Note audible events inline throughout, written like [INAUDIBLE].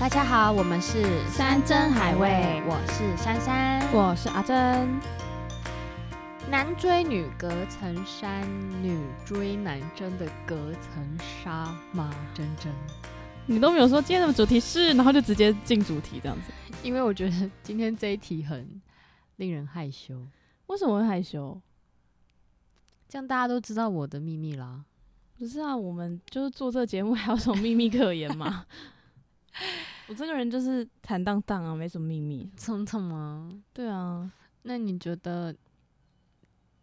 大家好，我们是山珍海味我是珊珊。我是阿珍。男追女隔层山，女追男真的隔层纱吗？真真，你都没有说今天的主题是，然后就直接进主题这样子。因为我觉得今天这一题很令人害羞，为什么会害羞？这样大家都知道我的秘密啦。不是啊，我们就是做这个节目，还有什么秘密可言吗？[LAUGHS] 我这个人就是坦荡荡啊，没什么秘密。[LAUGHS] 蹭蹭吗？对啊，那你觉得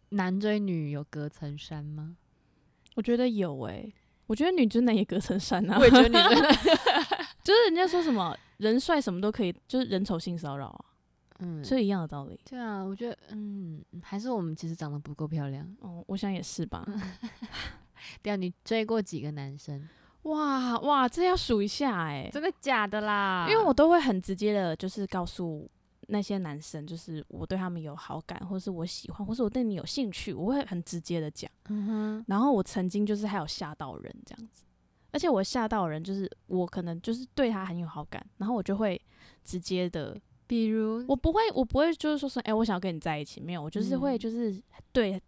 男追女有隔层山吗？我觉得有诶、我觉得女追男也隔层山啊。我也觉得女追男，就是人家说什么人帅什么都可以，就是人丑性骚扰啊，嗯，是一样的道理。对啊，我觉得，嗯，还是我们其实长得不够漂亮。哦，我想也是吧。[LAUGHS] 对啊，你追过几个男生？哇哇，这要数一下诶、真的假的啦？因为我都会很直接的，就是告诉那些男生，就是我对他们有好感，或是我喜欢，或是我对你有兴趣，我会很直接的讲。嗯哼，然后我曾经就是还有吓到人这样子，而且我吓到人就是我可能就是对他很有好感，然后我就会直接的，比如我不会我不会就是说说，哎、我想要跟你在一起，没有，我就是会嗯就是对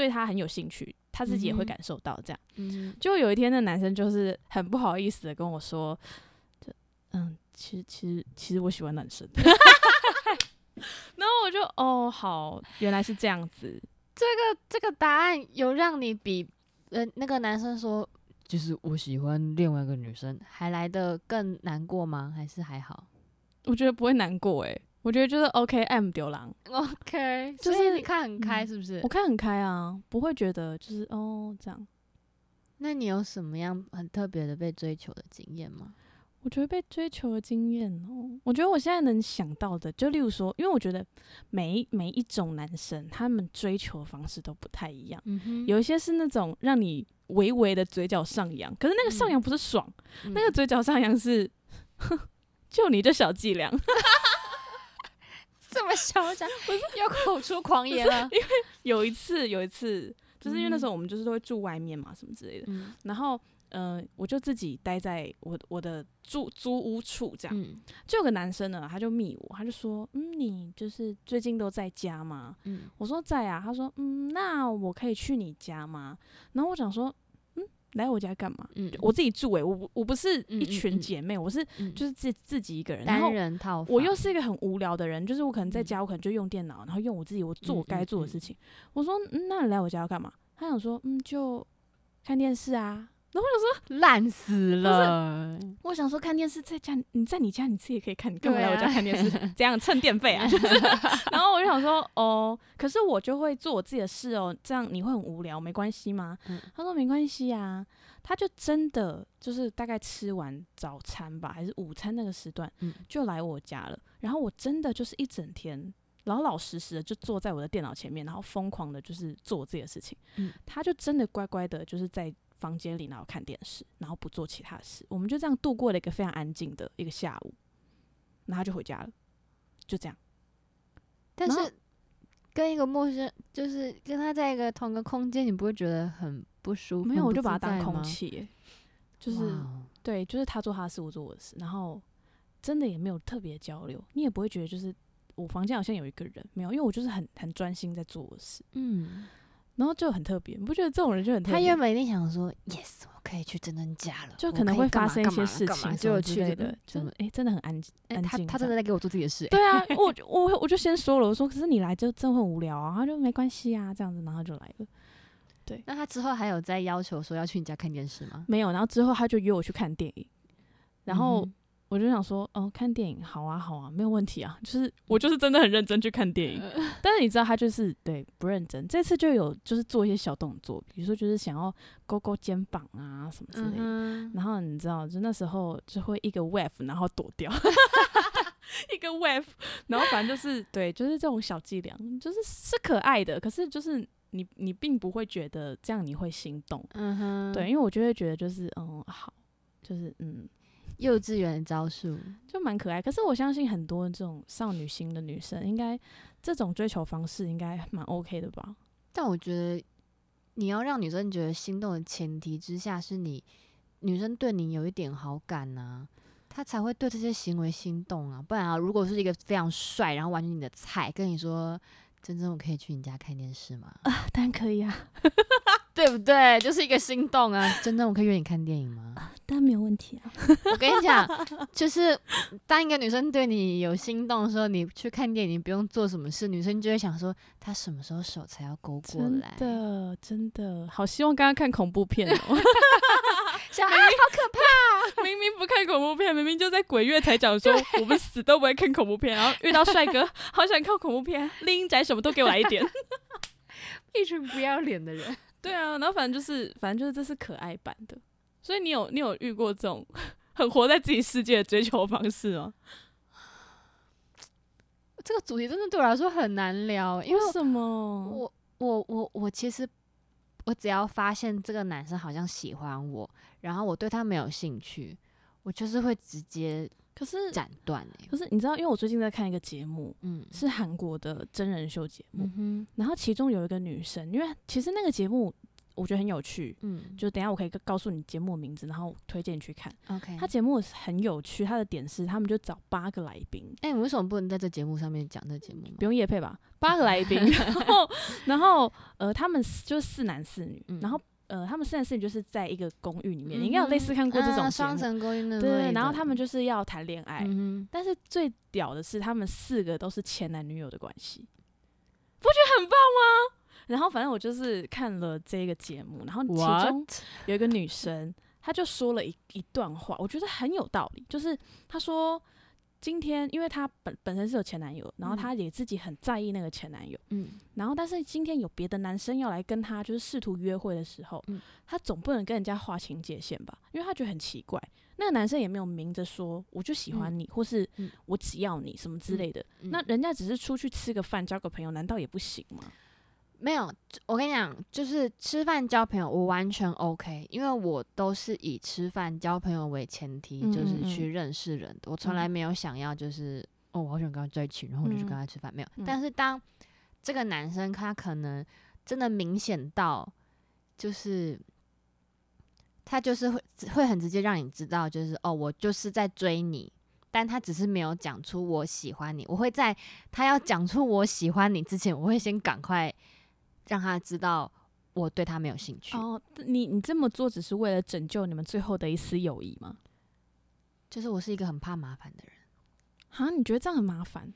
对他很有兴趣，他自己也会感受到这样。嗯就有一天，那男生就是很不好意思的跟我说，就嗯，其实其实其实我喜欢男生。[LAUGHS] 然后我就哦好，原来是这样子。这个这个答案有让你比呃那个男生说，就是我喜欢另外一个女生，还来的更难过吗？还是还好我觉得不会难过诶、我觉得就是 OK M 丢狼，？OK，就就是是你看很开，嗯是不是？我看很开啊，不会觉得就是哦这样。那你有什么样很特别的被追求的经验吗？我觉得被追求的经验哦，我觉得我现在能想到的，就例如说，因为我觉得每一每一种男生，他们追求的方式都不太一样。嗯哼有一些是那种让你微微的嘴角上扬，可是那个上扬不是爽，嗯那个嘴角上扬是，[LAUGHS] 就你这小伎俩。[LAUGHS] [LAUGHS] 这么嚣张，[LAUGHS] 又口出狂言了。有一次，有一次，就是因为那时嗯候我们就是都会住外面嘛，什么之类的，嗯然后。呃，我就自己待在我我的住租屋处，这样、嗯就有个男生呢，他就密我，他就说，嗯，你就是最近都在家吗？嗯我说在啊，他说，嗯，那我可以去你家吗？然后我想说，嗯，来我家干嘛？嗯，我自己住诶、我不我不是一群嗯姐妹，我是嗯就是自自己一个人，然后单人套房，我又是一个很无聊的人，就是我可能在嗯家，我可能就用电脑，然后用我自己我做我该做的事情。我说，嗯，那你来我家要干嘛？他想说，嗯，就看电视啊。然后我想说烂死了。我想说，看电视在家，你在你家你自己也可以看，你干嘛对来我家啊看电视？[LAUGHS] 这样蹭电费啊？[LAUGHS] 然后我就想说，哦，可是我就会做我自己的事哦，这样你会很无聊，没关系吗？嗯他说没关系啊，他就真的就是大概吃完早餐吧，还是午餐那个时段，嗯就来我家了。然后我真的就是一整天老老实实的就坐在我的电脑前面，然后疯狂的就是做我自己的事情。嗯他就真的乖乖的，就是在房间里然后看电视，然后不做其他事。我们就这样度过了一个非常安静的一个下午，然后就回家了，就这样。但是跟一个陌生，就是跟他在一个同个空间，你不会觉得很不舒服？没有，我就把它当空气耶，就是对，就是他做他的事，我做我的事，然后真的也没有特别交流，你也不会觉得就是我房间好像有一个人，没有，因为我就是很很专心在做我的事，嗯，然后就很特别，你不觉得这种人就很特别？他原本一定想说，yes，我可以去真真家了，就可能会发生一些事情就之类的？就哎、真的很安静，哎安静他他真的在给我做自己的事、欸，对啊，我就 [LAUGHS] 我我就先说了，我说可是你来就真的很无聊啊，他就没关系啊，这样子，然后就来了，对那他之后还有在要求说要去你家看电视吗？没有，然后之后他就约我去看电影，然后嗯我就想说，哦，看电影好啊，好啊，没有问题啊，就是我就是真的很认真去看电影，但是你知道他就是对不认真，这次就有就是做一些小动作，比如说就是想要勾勾肩膀啊什么之类的，嗯然后你知道，就那时候就会一个 wave，然后躲掉，[LAUGHS] 一个 wave，然后反正就是对，就是这种小伎俩，就是是可爱的，可是就是你你并不会觉得这样你会心动，嗯哼，对，因为我就会觉得就是嗯好，就是嗯幼稚园的招数，就蛮可爱。可是我相信很多这种少女心的女生，应该这种追求方式应该蛮 OK 的吧？但我觉得你要让女生觉得心动的前提之下，是你女生对你有一点好感呐、她才会对这些行为心动啊。不然啊，如果是一个非常帅，然后完全你的菜，跟你说，真真我可以去你家看电视吗？啊，[LAUGHS] 当然可以啊，对不对？就是一个心动啊。[LAUGHS] 真的我可以约你看电影吗？当然没有问题啊。[LAUGHS] 我跟你讲，就是当一个女生对你有心动的时候，你去看电影，你不用做什么事，女生就会想说，她什么时候手才要勾过真来？的真的，好希望刚刚看恐怖片哦。[LAUGHS] 想啊，好可怕！明明不看恐怖片，明明就在鬼月才讲说我们死都不会看恐怖片，然后遇到帅哥，好想看恐怖片，丽英宅什么都给我来一点。一群不要脸的人。对啊，然后反正就是，反正就是这是可爱版的。所以你有你有遇过这种 [LAUGHS] 很活在自己世界的追求方式吗？[SIGHS] 这个主题真的对我来说很难聊，因为为什么？我我我我其实我只要发现这个男生好像喜欢我，然后我对他没有兴趣，我就是会直接可是斩断哎、可是你知道，因为我最近在看一个节目，嗯。是韩国的真人秀节目，嗯然后其中有一个女生，因为其实那个节目我觉得很有趣，嗯，就等一下我可以告诉你节目名字，然后推荐你去看。OK。他节目很有趣，他的点是他们就找八个来宾，哎、你为什么不能在这节目上面讲这节目不？用夜配吧，[LAUGHS] 八个来宾，然后然后呃他们就是四男四女，嗯。然后呃他们四男四女就是在一个公寓里面，你应该有类似看过这种双目，层公寓那对然后他们就是要谈恋爱，嗯但是最屌的是他们四个都是前男女友的关系，不觉得很棒吗？然后反正我就是看了这个节目，然后其中有一个女生，她就说了一一段话，我觉得很有道理。就是她说，今天因为她本本身是有前男友，然后嗯她也自己很在意那个前男友，嗯。然后但是今天有别的男生要来跟她就是试图约会的时候，嗯。她总不能跟人家划清界限吧？因为她觉得很奇怪，那个男生也没有明着说我就喜欢你，或是嗯。我只要你什么之类的，嗯。那人家只是出去吃个饭交个朋友，难道也不行吗？没有，我跟你讲，就是吃饭交朋友，我完全 OK，因为我都是以吃饭交朋友为前提，嗯就是嗯去认识人的。我从来没有想要就是哦，我好想跟他在一起，然后我就去跟嗯他吃饭，没有。嗯但是当这个男生他可能真的明显到，就是他就是会会很直接让你知道，就是哦，我就是在追你。但他只是没有讲出我喜欢你，我会在他要讲出我喜欢你之前，我会先赶快让他知道我对他没有兴趣。哦，你你这么做只是为了拯救你们最后的一丝友谊吗？就是我是一个很怕麻烦的人，哈，你觉得这样很麻烦？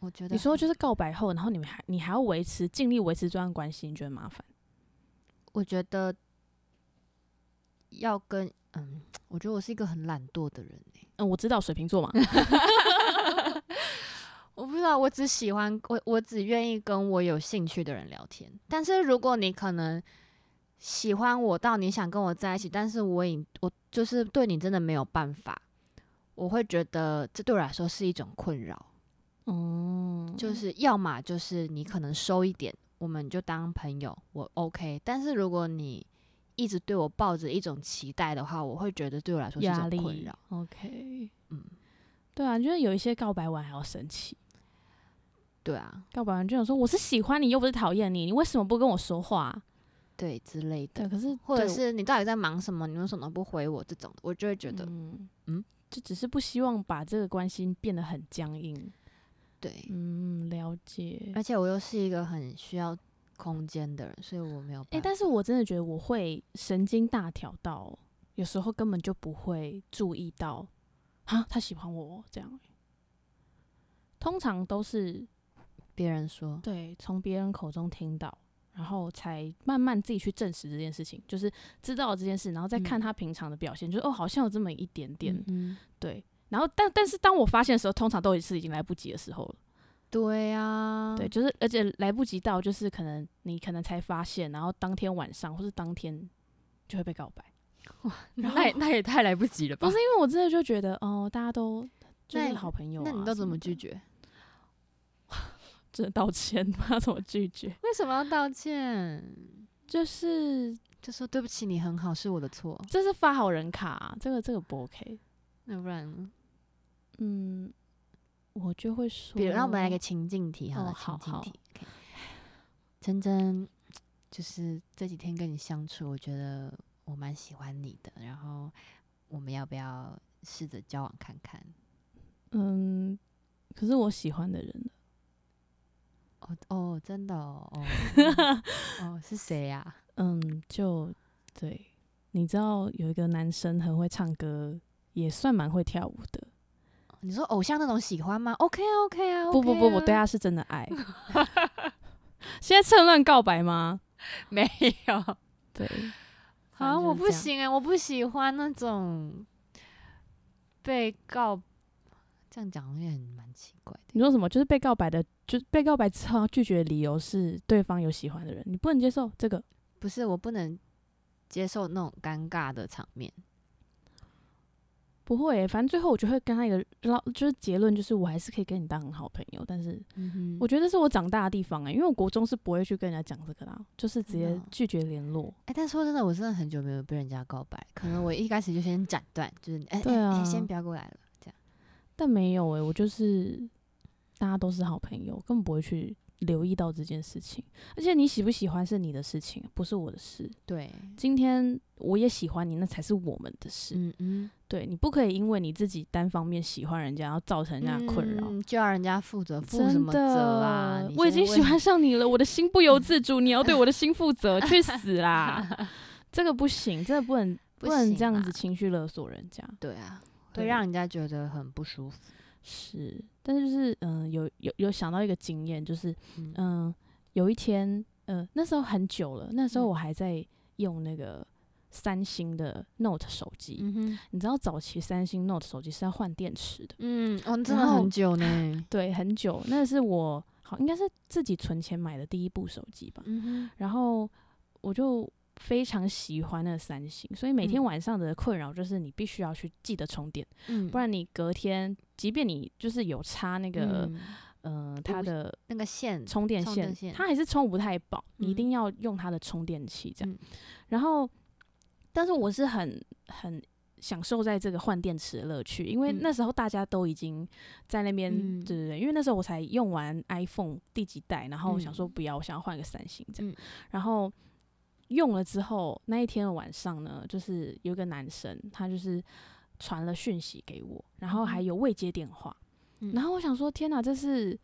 我觉得你说就是告白后，然后你们还你还要维持尽力维持这段关系，你觉得麻烦？我觉得要跟嗯，我觉得我是一个很懒惰的人、欸、嗯，我知道水瓶座嘛，我 [LAUGHS] 不知道，我只喜欢我，我只愿意跟我有兴趣的人聊天。但是如果你可能喜欢我到你想跟我在一起，但是我已我就是对你真的没有办法，我会觉得这对我来说是一种困扰。哦，就是要么就是你可能收一点，我们就当朋友，我 OK。但是如果你一直对我抱着一种期待的话，我会觉得对我来说是种困扰。OK，嗯，对啊，就是有一些告白完还要生气，对啊，要不然就想说我是喜欢你，又不是讨厌你，你为什么不跟我说话？对之类对，的，可是或者是你到底在忙什么？你为什么不回我？这种的，我就会觉得，嗯嗯就只是不希望把这个关系变得很僵硬。对。嗯，了解。而且我又是一个很需要空间的人，所以我没有办诶，法。但是我真的觉得我会神经大条到，有时候根本就不会注意到，啊，他喜欢我这样。通常都是别人说，对从别人口中听到，然后才慢慢自己去证实这件事情，就是知道了这件事，然后再看嗯他平常的表现，就是哦，好像有这么一点点，嗯，对。然后，但但是当我发现的时候，通常都是已经来不及的时候了。对啊，对，就是而且来不及到，就是可能你可能才发现，然后当天晚上或是当天就会被告白。[LAUGHS] 哇那也那也太来不及了吧？不是因为我真的就觉得哦，大家都就是好朋友、啊那你都怎么？拒绝？真的道歉，[LAUGHS] 要怎么拒绝？为什么要道歉？就是就说对不起，你很好，是我的错。这是发好人卡、啊这个这个不 OK。那不然呢？嗯，我就会说，比如，让我们来个情境题好了，哦好好情境题。OK [SIGHS] 真真，就是这几天跟你相处，我觉得我蛮喜欢你的。然后，我们要不要试着交往看看。嗯，可是我喜欢的人呢哦哦，真的哦，哦 [LAUGHS] 哦是谁呀、[LAUGHS] 嗯，就对，你知道有一个男生很会唱歌，也算蛮会跳舞的。你说偶像那种喜欢吗？OK 啊 OK 啊，不不不，我对他是真的爱。[LAUGHS] 现在趁乱告白吗？没有。对，啊，我不。行哎、我不喜欢那种被告，这样讲好像也很蛮奇怪的。你说什么？就是被告白的，就被告白之后拒绝的理由是对方有喜欢的人，你不能接受这个。不是，我不能接受那种尴尬的场面。不会欸、反正最后我就会跟他一个绕，就是结论就是我还是可以跟你当很好朋友，但是我觉得是我长大的地方哎、因为我国中是不会去跟人家讲这个啦，就是直接拒绝联络。哎、但说真的，我真的很久没有被人家告白，可能我一开始就先斩断，就是哎哎、对啊哎先不要过来了，这样。但没有诶、我就是大家都是好朋友，根本不会去留意到这件事情。而且你喜不喜欢是你的事情，不是我的事。对，今天我也喜欢你，那才是我们的事。嗯嗯，对你不可以因为你自己单方面喜欢人家，然后造成人家的困扰。嗯就要人家负责负什么责啊我已经喜欢上你了，我的心不由 [LAUGHS] 自主，你要对我的心负责，去死啦！[LAUGHS] 这个不行，这个不能不能这样子情绪勒索人家。对啊，对会让人家觉得很不舒服。是，但是就是嗯、有有有想到一个经验，就是嗯嗯、有一天，呃，那时候很久了，那时候嗯我还在用那个三星的 Note 手机。嗯，你知道早期三星 Note 手机是要换电池的，嗯，哦，真的很久呢。[LAUGHS] 对，很久，那是我好应该是自己存钱买的第一部手机吧。然后我就非常喜欢那三星，所以每天嗯。晚上的困扰就是你必须要去记得充电，嗯，不然你隔天，即便你就是有插那个。嗯呃，它的那个线充电线，它还是充不太饱，你一嗯。定要用它的充电器这样。嗯。然后，但是我是很很享受在这个换电池的乐趣，因为嗯。那时候大家都已经在那边，嗯。对对对，因为那时候我才用完 iPhone 第几代，然后我想说嗯。不要，我想要换一个三星这样。嗯。然后用了之后，那一天的晚上呢，就是有一个男生，他就是传了讯息给我，然后还嗯有未接电话。嗯然后我想说，天哪，这是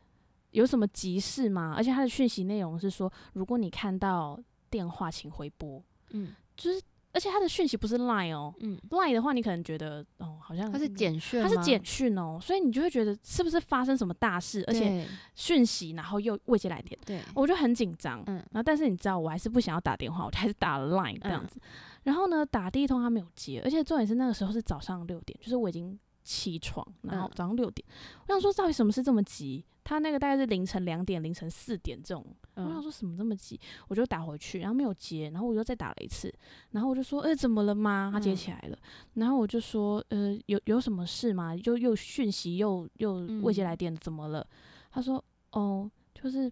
有什么急事吗？而且他的讯息内容是说，如果你看到电话，请回拨。嗯就是，而且他的讯息不是 Line 哦嗯，，Line 的话，你可能觉得哦，好像它是简讯吗，它是简讯哦，所以你就会觉得是不是发生什么大事，而且讯息，然后又未接来电，对，我就很紧张。嗯。然后但是你知道，我还是不想要打电话，我就还是打了 Line 这样嗯子。然后呢，打第一通他没有接，而且重点是那个时候是早上六点，就是我已经起床，然后嗯。早上六点，我想说到底什么事这么急？他那个大概是凌晨两点、凌晨四点这种，我想嗯说什么这么急，我就打回去，然后没有接，然后我又再打了一次，然后我就说，呃，怎么了吗？他接嗯起来了，然后我就说，呃，有有什么事吗？就又讯息又又未接来嗯电，怎么了？他说，哦，就是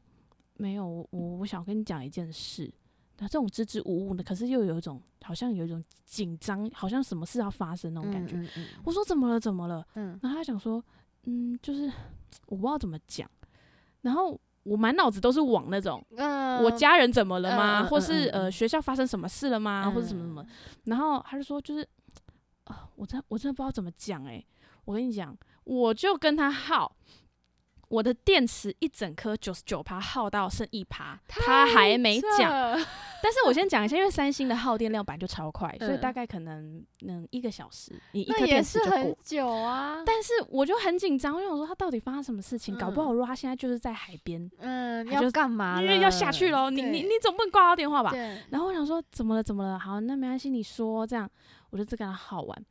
没有，我我我想跟你讲一件事。那这种支支吾吾的，可是又有一种好像有一种紧张，好像什么事要发生那种感觉。嗯嗯我说怎么了？怎么了？嗯然后他想说，嗯，就是 [TSK] 我不知道怎么讲，然后我满脑子都是往那种嗯，我家人怎么了吗？或是呃学校发生什么事了吗？或者什么什么嗯？然后他就说就是啊、我真我真的不知道怎么讲诶、我跟你讲，我就跟他耗。我的电池一整颗九十九趴耗到剩一趴，他还没讲。[LAUGHS] 但是我先讲一下，因为三星的耗电量本来就超快，[LAUGHS] 所以嗯大概可能能一个小时，你一颗电池就过。久啊。但是我就很紧张，我想说他到底发生什么事情？搞不嗯好如果他现在就是在海边，嗯，他就要干嘛？因为要下去喽，你你你总不能挂到电话吧？然后我想说怎么了怎么了？好，那没关系，你说这样，我就只跟他耗完。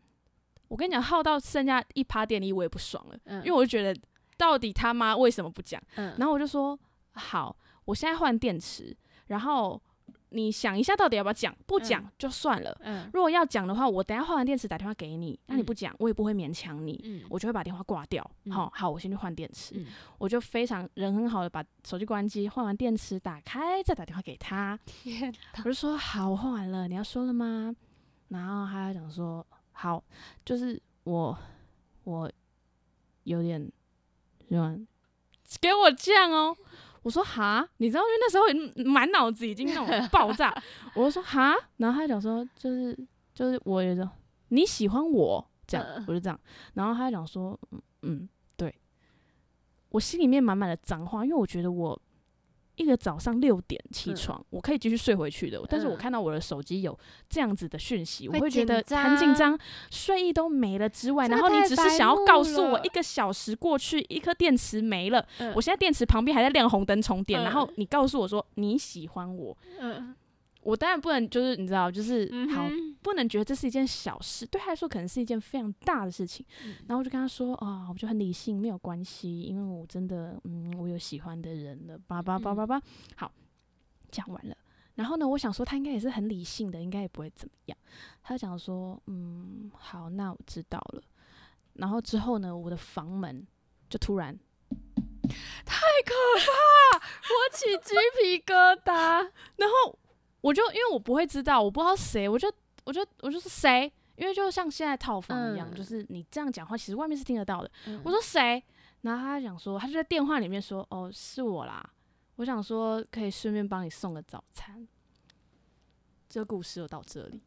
我跟你讲，耗到剩下一趴电力，我也不爽了，嗯因为我就觉得到底他妈为什么不讲？嗯，然后我就说好，我现在换电池，然后你想一下到底要不要讲？不讲嗯就算了。嗯如果要讲的话，我等下换完电池打电话给你，那你嗯不讲，我也不会勉强你，嗯，我就会把电话挂掉。嗯好好，我先去换电池。嗯我就非常人很好的把手机关机，换完电池打开，再打电话给他。[LAUGHS] 天我就说好，我换完了，你要说了吗？然后他就讲说好，就是我我有点乱，给我这样哦。我说哈，你知道，因为那时候满脑子已经那种爆炸，[LAUGHS] 我就说哈，然后他讲说就是就是我也种你喜欢我这样，嗯。我就这样。然后他讲说，嗯嗯，对，我心里面满满的脏话，因为我觉得我一个早上六点起嗯。床，我可以继续睡回去的，但是我嗯。看到我的手机有这样子的讯息，我会会觉得很紧张张，睡意都没了之外，然后你只是想要告诉我一个小时过去，一颗电池没了，嗯。我现在电池旁边还在亮红灯充电，然后嗯你告诉我说你喜欢我，嗯我当然不能就是你知道，就是好不能觉得这是一件小事，对他来说可能是一件非常大的事情。嗯然后我就跟他说啊，我就很理性，没有关系，因为我真的嗯，我有喜欢的人了，叭叭叭叭叭。好，讲完了。然后呢，我想说他应该也是很理性的，应该也不会怎么样。他讲说，嗯，好，那我知道了。然后之后呢，我的房门就突然太可怕，我起鸡皮疙瘩。[LAUGHS] 然后我就因为我不会知道，我不知道谁，我就我就我就是谁，因为就像现在套房一样，嗯就是你这样讲话，其实外面是听得到的。嗯我说谁？然后他讲说，他就在电话里面说，哦，是我啦。我想说可以顺便帮你送个早餐。这个故事就到这里，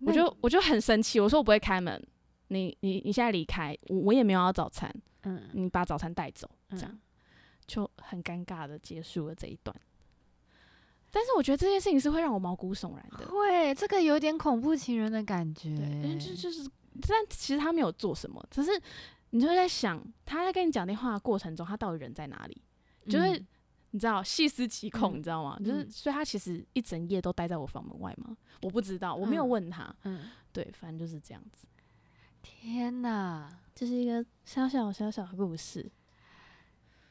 我就我就很生气，我说我不会开门，你你你现在离开，我我也没有要早餐，嗯你把早餐带走，这样嗯就很尴尬的结束了这一段。但是我觉得这件事情是会让我毛骨悚然的，会这个有点恐怖情人的感觉。对，因为就就是，但其实他没有做什么，只是你就会在想，他在跟你讲电话的过程中，他到底人在哪里？就是嗯你知道细思极恐，嗯你知道吗？就是嗯所以他其实一整夜都待在我房门外吗？我不知道，我没有嗯问他。嗯，对，反正就是这样子。天哪，这是一个小小小小的故事，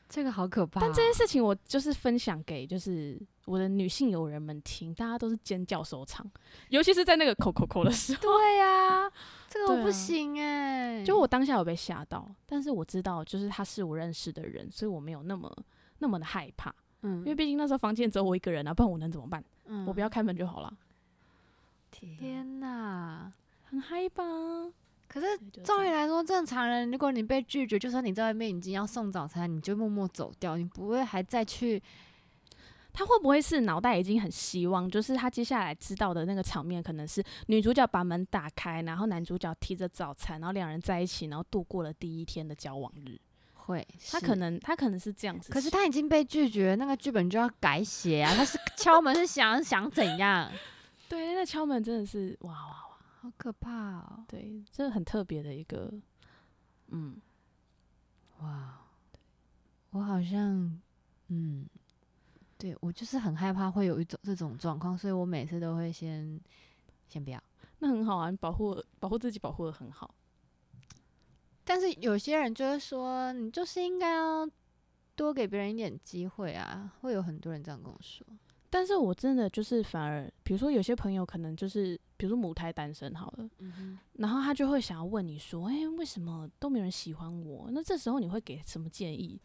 这个好可怕哦。但这件事情我就是分享给就是我的女性友人们听，大家都是尖叫收场，尤其是在那个口口口的时候。对呀、[LAUGHS] 这个我不行哎、就我当下有被吓到，但是我知道就是他是我认识的人，所以我没有那么那么的害怕，嗯，因为毕竟那时候房间只有我一个人啊，不然我能怎么办？嗯我不要开门就好了。天哪！很嗨吧？可是照理来说，正常人如果你被拒绝，就算你在外面已经要送早餐，你就默默走掉，你不会还再去他会不会是脑袋已经很希望，就是他接下来知道的那个场面，可能是女主角把门打开，然后男主角提着早餐，然后两人在一起，然后度过了第一天的交往日。会。他可能他可能是这样子，可是他已经被拒绝，那个剧本就要改写啊！他是敲门是想想怎样？[LAUGHS] 对那敲门真的是哇哇哇，好可怕哦！对，这很特别的一个，嗯，哇，我好像，嗯，对我就是很害怕会有一种这种状况，所以我每次都会先先不要。那很好啊，你保护保护自己保护的很好。但是有些人就会说，你就是应该要多给别人一点机会啊，会有很多人这样跟我说。但是我真的就是反而，比如说有些朋友可能就是，比如说母胎单身好了，嗯，然后他就会想要问你说，哎、为什么都没有人喜欢我？那这时候你会给什么建议？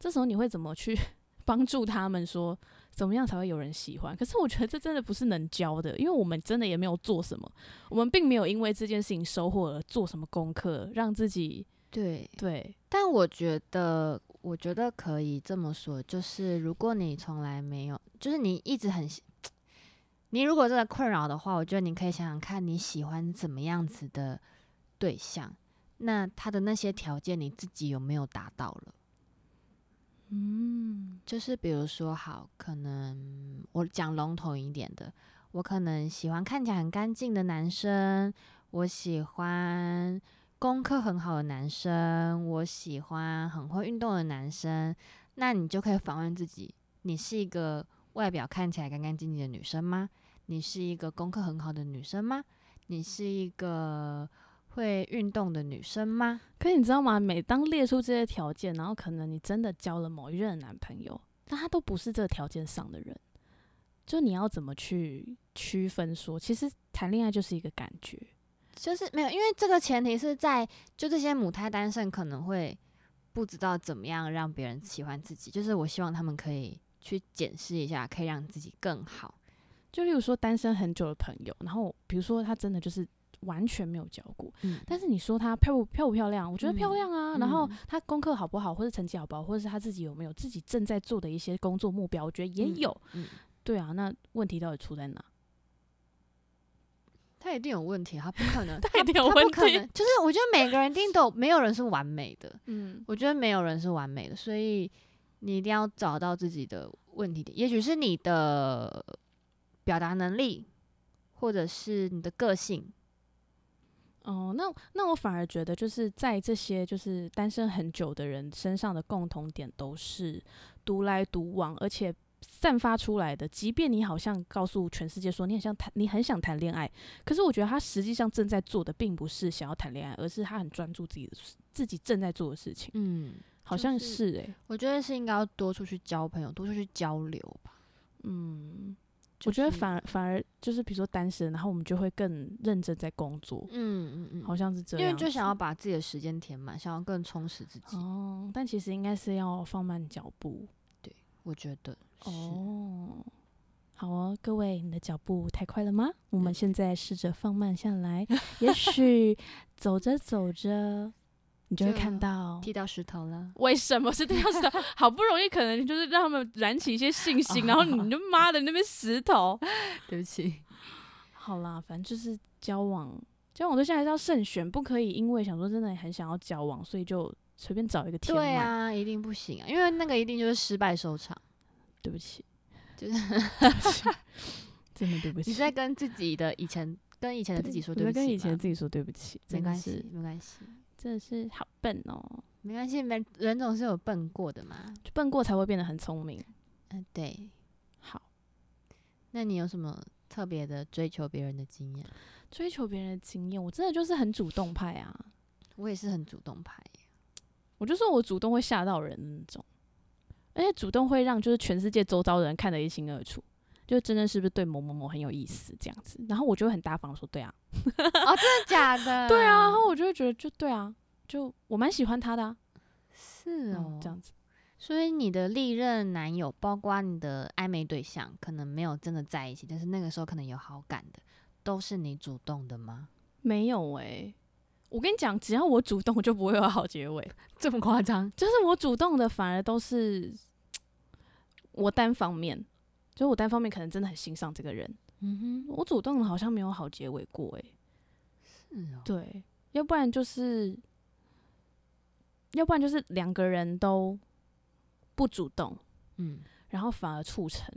这时候你会怎么去帮助他们说，怎么样才会有人喜欢？可是我觉得这真的不是能教的，因为我们真的也没有做什么，我们并没有因为这件事情收获而做什么功课，让自己对，对，但我觉得，我觉得可以这么说，就是如果你从来没有，就是你一直很喜，[TSK] 你如果真的困扰的话，我觉得你可以想想看你喜欢怎么样子的对象，那他的那些条件你自己有没有达到了？嗯就是比如说，好，可能我讲笼统一点的，我可能喜欢看起来很干净的男生，我喜欢功课很好的男生，我喜欢很会运动的男生。那你就可以反问自己：你是一个外表看起来干干净净的女生吗？你是一个功课很好的女生吗？你是一个会运动的女生吗？可是你知道吗？每当列出这些条件，然后可能你真的交了某一任男朋友，但他都不是这个条件上的人，就你要怎么去区分说，其实谈恋爱就是一个感觉。就是没有，因为这个前提是在就这些母胎单身可能会不知道怎么样让别人喜欢自己，就是我希望他们可以去检视一下，可以让自己更好。就例如说单身很久的朋友，然后比如说他真的就是完全没有教过，嗯，但是你说她漂不漂不漂亮？我觉得漂亮啊。嗯然后嗯他功课好不好，或者成绩好不好，或者是她自己有没有自己正在做的一些工作目标，我觉得也嗯有。嗯，对啊，那问题到底出在哪？他一定有问题，他不可能，[LAUGHS] 他一定有问题不可能，就是我觉得每个人一定都没有人是完美的，[LAUGHS] 嗯我觉得没有人是完美的，所以你一定要找到自己的问题点，也许是你的表达能力，或者是你的个性。哦，那那我反而觉得，就是在这些就是单身很久的人身上的共同点都是独来独往，而且散发出来的。即便你好像告诉全世界说你很想谈，你很想谈恋爱，可是我觉得他实际上正在做的并不是想要谈恋爱，而是他很专注自己的事自己正在做的事情。嗯，好像就是是诶、我觉得是应该要多出去交朋友，多出去交流吧。嗯，就是我觉得反而反而就是比如说单身，然后我们就会更认真在工作，嗯嗯嗯，好像是这样因，为就想要把自己的时间填满，想要更充实自己。哦，但其实应该是要放慢脚步。对我觉得是。哦，好哦，各位，你的脚步太快了吗？我们现在试着放慢下来，也许走着走着，你就会看到。踢到石头了。为什么是踢到石头？[LAUGHS] 好不容易可能就是让他们燃起一些信心，[LAUGHS] 然后你就妈的那边石头。[LAUGHS] 对不起。好啦，反正就是交往，交往对象还是要慎选，不可以因为想说真的很想要交往，所以就随便找一个。对啊，一定不行啊，因为那个一定就是失败收场。对不起，就是真的对不起。你在跟自己的以前，跟以前的自己说对不起。跟以前的自己说对不起，没关系，没关系，真的是好笨哦，没关系，人人总是有笨过的嘛。就笨过才会变得很聪明。嗯、对。好，那你有什么特别的追求别人的经验？追求别人的经验，我真的就是很主动派啊。我也是很主动派，我就说我主动会吓到人那种，而且主动会让就是全世界周遭的人看得一清二楚，就真的是不是对某某某很有意思这样子。然后我就会很大方地说对啊，哦，真的假的？[LAUGHS] 对啊，然后我就会觉得就对啊，就我蛮喜欢他的、啊，是哦嗯，，这样子。所以你的历任男友，包括你的暧昧对象，可能没有真的在一起，但是那个时候可能有好感的，都是你主动的吗？没有诶、我跟你讲，只要我主动，就不会有好结尾。[LAUGHS] 这么夸张？就是我主动的，反而都是 [TSK] 我单方面，就是我单方面可能真的很欣赏这个人，嗯哼。我主动的好像没有好结尾过诶、哼，是哦，对，要不然就是，要不然就是两个人都不主动，嗯。然后反而促成，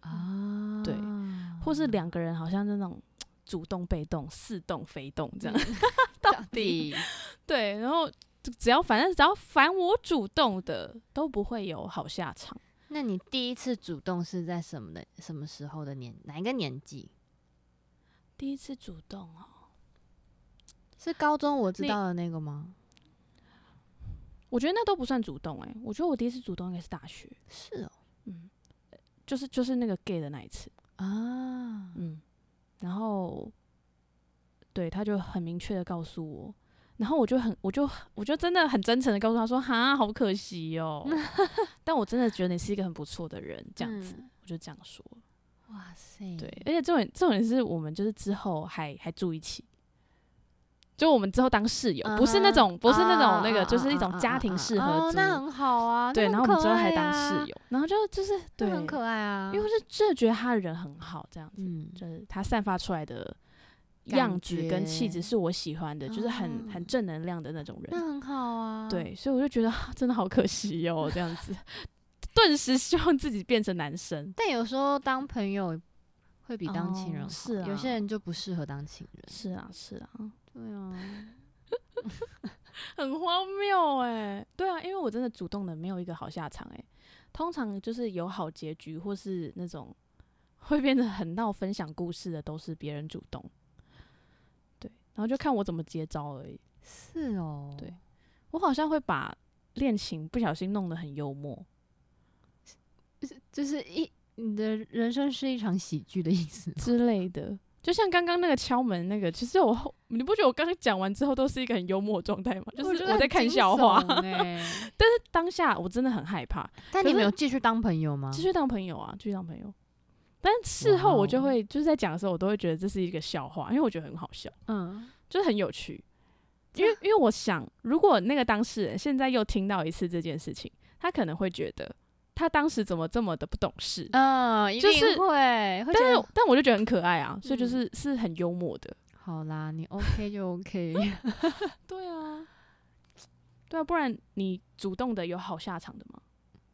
啊，对。或是两个人好像那种主动被动、似动非动这样。[LAUGHS] 到底底对，然后只要反正只要凡我主动的，都不会有好下场。那你第一次主动是在什么的什么时候的年哪一个年纪？第一次主动哦，是高中我知道的那个吗？我觉得那都不算主动哎、我觉得我第一次主动应该是大学，是哦，嗯，就是就是那个 gay 的那一次，啊，嗯，然后对他就很明确的告诉我，然后我就很我就我就真的很真诚的告诉他说，哈，好可惜哦，[LAUGHS] 但我真的觉得你是一个很不错的人，这样子，嗯我就这样说，哇塞，对，而且重点重点是我们就是之后还还住一起。就我们之后当室友不是那种，不是那种那个，啊就是一种家庭啊啊式合那很好啊，对，然后我们之后还当室友，然后就就是对，很可爱啊，因为我是真的觉得他人很好，这样子，嗯，就是他散发出来的感样子跟气质是我喜欢的，就是很哦很正能量的那种人。那很好啊，对，所以我就觉得啊真的好可惜哦，这样子，[LAUGHS] 顿时希望自己变成男生。但有时候当朋友会比当情人好，哦是啊有些人就不适合当情人。是啊，是啊，对啊，[LAUGHS] 很荒谬哎。对啊，因为我真的主动的没有一个好下场哎，通常就是有好结局或是那种会变得很闹分享故事的，都是别人主动。对，然后就看我怎么接招而已。是哦，对我好像会把恋情不小心弄得很幽默，就是一你的人生是一场喜剧的意思。[LAUGHS] 之类的。就像刚刚那个敲门那个，其实我后你不觉得我刚刚讲完之后都是一个很幽默的状态吗？就是我在看笑话，[LAUGHS] 但是当下我真的很害怕，但你们有继续当朋友吗？继续当朋友啊，继续当朋友。但事后我就会就是在讲的时候，我都会觉得这是一个笑话，因为我觉得很好笑，嗯，就是很有趣。因为因为我想，如果那个当事人现在又听到一次这件事情，他可能会觉得他当时怎么这么的不懂事？嗯，一定就是会，但是但我就觉得很可爱啊，所以就嗯是、是很幽默的。好啦，你 OK 就 OK。[LAUGHS] 对啊，对啊，不然你主动的有好下场的吗？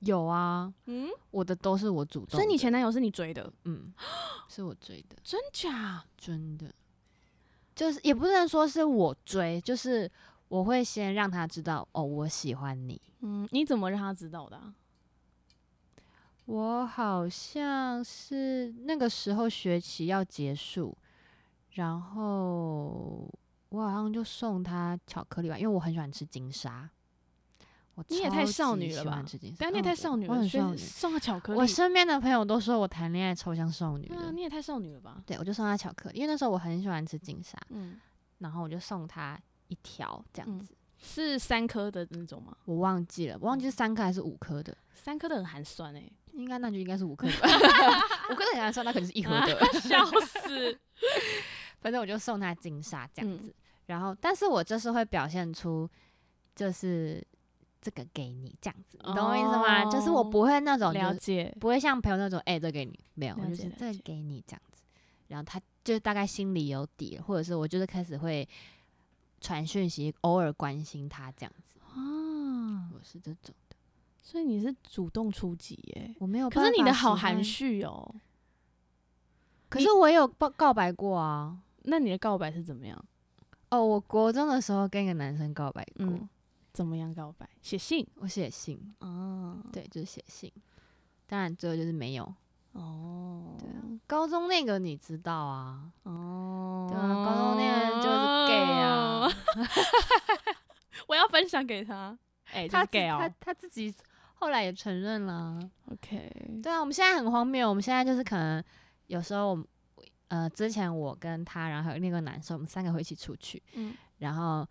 有啊，嗯，我的都是我主动的，所以你前男友是你追的，嗯，是我追的，真假？真的，就是也不能说是我追，就是我会先让他知道，哦，我喜欢你。嗯，你怎么让他知道的、啊？我好像是那个时候学期要结束，然后我好像就送他巧克力吧，因为我很喜欢吃金沙。我你也太少女了吧但你也嗯太少女了，我很少女。送他巧克力。我身边的朋友都说我谈恋爱超像少女对啊，的，你也太少女了吧？对我就送他巧克力，因为那时候我很喜欢吃金沙，嗯，然后我就送他一条这样嗯子。是三颗的那种吗？我忘记了，我忘记是三颗还是五颗的，三颗的很寒酸哎、应该那就应该是五颗的 [LAUGHS] 吧。五颗的很寒酸，那可能是一盒的。[LAUGHS] 笑死！[LAUGHS] 反正我就送他金沙这样嗯子，然后但是我就是会表现出就是这个给你这样子，你懂我意思吗？就是我不会那种就是了解，不会像朋友那种哎、这给你没有，我了就是了这个给你这样子，然后他就大概心里有底了，或者是我就是开始会传讯息，偶尔关心他这样子，啊，我是这种的，所以你是主动出击耶、我没有可法喜欢。是你的好含蓄哦。你可是我也有告告白过啊。那你的告白是怎么样？哦，我国中的时候跟一个男生告白过，嗯，怎么样告白？写信我写信，哦？对，就是写信。当然最后就是没有。哦，对啊，高中那个你知道啊？哦，对啊，高中那个就是 gay 啊，[LAUGHS] 我要分享给他。哎、就是他自 gay 他哦。他自己后来也承认了。OK，对啊，我们现在很荒谬，我们现在就是可能有时候我们呃，之前我跟他，然后还有另一个男生，我们三个会一起出去，嗯，然后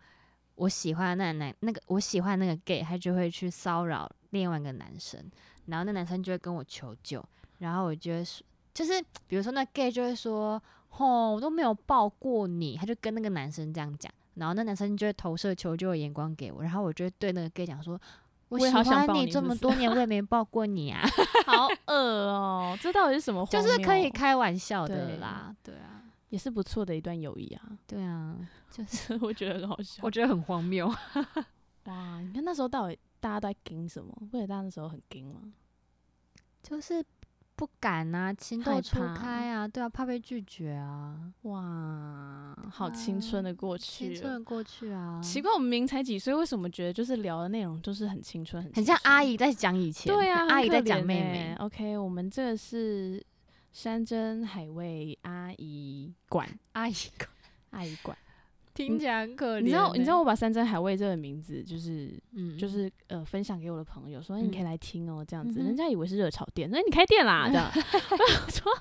我喜欢那男那个我喜欢那个 gay，他就会去骚扰另外一个男生，然后那男生就会跟我求救，然后我就会说，就是比如说那 gay 就会说，吼，我都没有抱过你，他就跟那个男生这样讲，然后那男生就会投射求救的眼光给我，然后我就会对那个 gay 讲说。我喜欢你这么多年，我也没抱过你啊 [LAUGHS] [LAUGHS] 好恶哦、这到底是什么？就是可以，开玩笑的啦，对啊，也是不错的一段友谊啊。对啊，[LAUGHS] 就是我觉得很好笑。[LAUGHS] 我觉得很荒谬。[LAUGHS] 哇，你看那时候到底大家都在盯什么？不也大家那时候很盯吗？就是不敢啊，情窦害初开啊，对啊，怕被拒绝啊，哇，好青春的过去了。青春的过去啊，奇怪，我们明明才几岁，为什么觉得就是聊的内容就是很青春，很很像阿姨在讲以前，对啊，阿姨在讲妹欸妹，OK，我们这个是山珍海味阿姨馆，阿姨馆阿姨馆。听起来很可怜欸。你知道，你知道我把山珍海味这个名字就是嗯，就是呃分享给我的朋友，说、你可以来听哦，这样子，嗯人家以为是热炒店，那你开店啦，这样。我说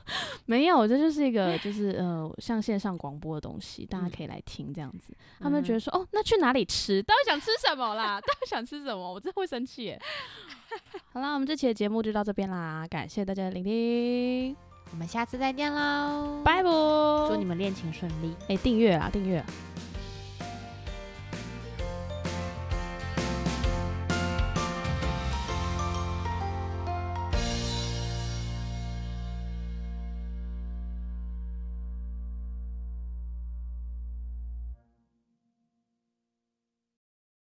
没有，这就是一个 [LAUGHS] 就是呃像线上广播的东西，大家嗯可以来听这样子。他们觉嗯得说哦，那去哪里吃？到底想吃什么啦？[LAUGHS] 到底想吃什么？我真的会生气耶。好啦，我们这期的节目就到这边啦，感谢大家的聆听，我们下次再见喽，拜拜。祝你们恋情顺利。哎订阅啊，订阅啦。